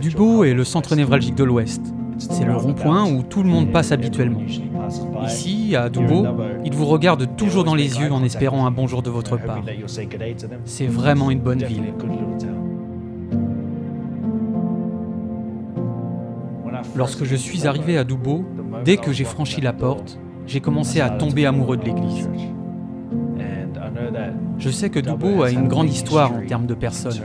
Dubot est le centre névralgique de l'Ouest. C'est le rond-point où tout le monde passe habituellement. Ici, à Dubot, ils vous regardent toujours dans les yeux en espérant un bonjour de votre part. C'est vraiment une bonne ville. Lorsque je suis arrivé à Dubot, dès que j'ai franchi la porte, j'ai commencé à tomber amoureux de l'église. Je sais que Dubot a une grande histoire en termes de personnes.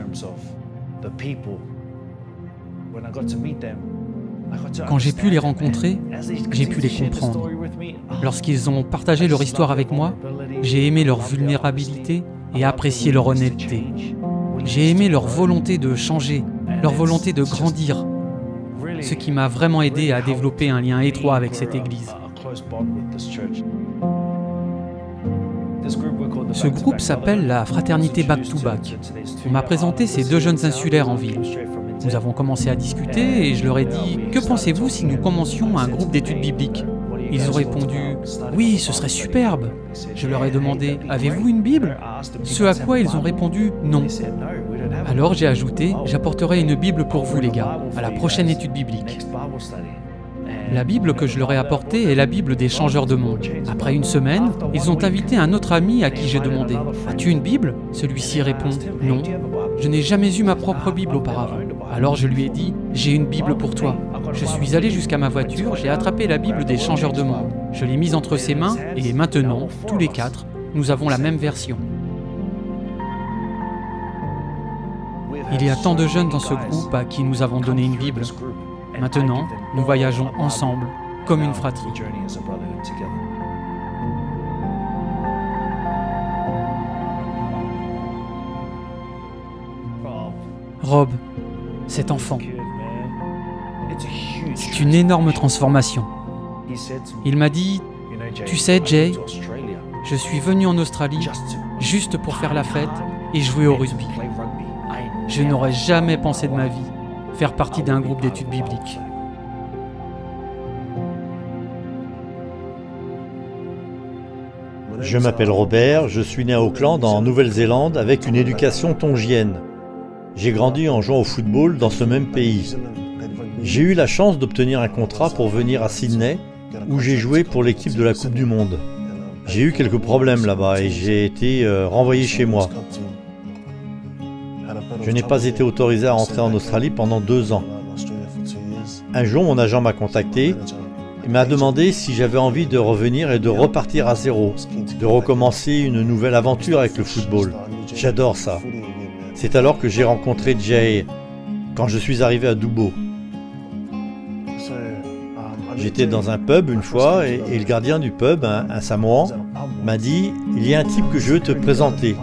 Quand j'ai pu les rencontrer, j'ai pu les comprendre. Lorsqu'ils ont partagé leur histoire avec moi, j'ai aimé leur vulnérabilité et apprécié leur honnêteté. J'ai aimé leur volonté de changer, leur volonté de grandir, ce qui m'a vraiment aidé à développer un lien étroit avec cette Église. Ce groupe s'appelle la Fraternité Back to Back. On m'a présenté ces deux jeunes insulaires en ville. Nous avons commencé à discuter et je leur ai dit Que pensez-vous si nous commencions un groupe d'études bibliques? Ils ont répondu Oui, ce serait superbe. Je leur ai demandé Avez-vous une Bible? Ce à quoi ils ont répondu Non. Alors j'ai ajouté J'apporterai une Bible pour vous, les gars, à la prochaine étude biblique. La Bible que je leur ai apportée est la Bible des changeurs de monde. Après une semaine, ils ont invité un autre ami à qui j'ai demandé As-tu une Bible? Celui-ci répond Non. Je n'ai jamais eu ma propre Bible auparavant. Alors je lui ai dit J'ai une Bible pour toi. Je suis allé jusqu'à ma voiture, j'ai attrapé la Bible des changeurs de monde. Je l'ai mise entre ses mains et maintenant, tous les quatre, nous avons la même version. Il y a tant de jeunes dans ce groupe à qui nous avons donné une Bible. Maintenant, nous voyageons ensemble comme une fratrie. Rob, cet enfant, c'est une énorme transformation. Il m'a dit, tu sais Jay, je suis venu en Australie juste pour faire la fête et jouer au rugby. Je n'aurais jamais pensé de ma vie faire partie d'un groupe d'études bibliques. Je m'appelle Robert, je suis né à Auckland en Nouvelle-Zélande avec une éducation tongienne. J'ai grandi en jouant au football dans ce même pays. J'ai eu la chance d'obtenir un contrat pour venir à Sydney où j'ai joué pour l'équipe de la Coupe du Monde. J'ai eu quelques problèmes là-bas et j'ai été euh, renvoyé chez moi. Je n'ai pas été autorisé à rentrer en Australie pendant deux ans. Un jour, mon agent m'a contacté et m'a demandé si j'avais envie de revenir et de repartir à zéro, de recommencer une nouvelle aventure avec le football. J'adore ça. C'est alors que j'ai rencontré Jay quand je suis arrivé à Dubo. J'étais dans un pub une fois et, le gardien du pub, un, un Samoan, m'a dit Il y a un type que je veux te présenter.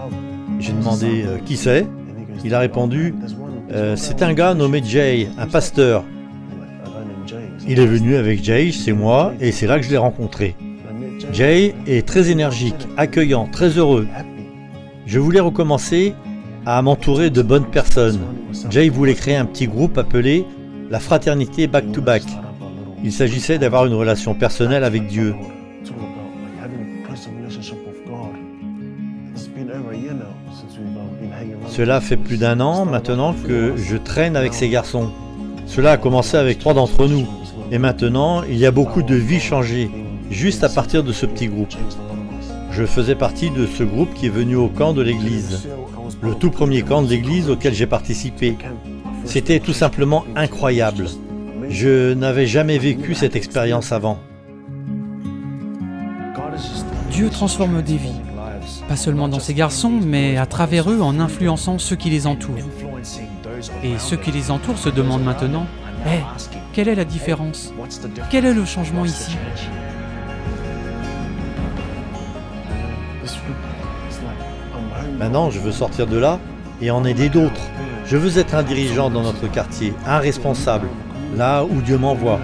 J'ai demandé euh, qui c'est il a répondu euh, C'est un gars nommé Jay, un pasteur. Il est venu avec Jay, c'est moi, et c'est là que je l'ai rencontré. Jay est très énergique, accueillant, très heureux. Je voulais recommencer à m'entourer de bonnes personnes. Jay voulait créer un petit groupe appelé la fraternité Back to Back. Il s'agissait d'avoir une relation personnelle avec Dieu. Cela fait plus d'un an maintenant que je traîne avec ces garçons. Cela a commencé avec trois d'entre nous. Et maintenant, il y a beaucoup de vies changées, juste à partir de ce petit groupe. Je faisais partie de ce groupe qui est venu au camp de l'église. Le tout premier camp de l'église auquel j'ai participé. C'était tout simplement incroyable. Je n'avais jamais vécu cette expérience avant. Dieu transforme des vies. Pas seulement dans ces garçons, mais à travers eux en influençant ceux qui les entourent. Et ceux qui les entourent se demandent maintenant, Hé, quelle est la différence? Quel est le changement ici? Maintenant, je veux sortir de là et en aider d'autres. Je veux être un dirigeant dans notre quartier, un responsable, là où Dieu m'envoie.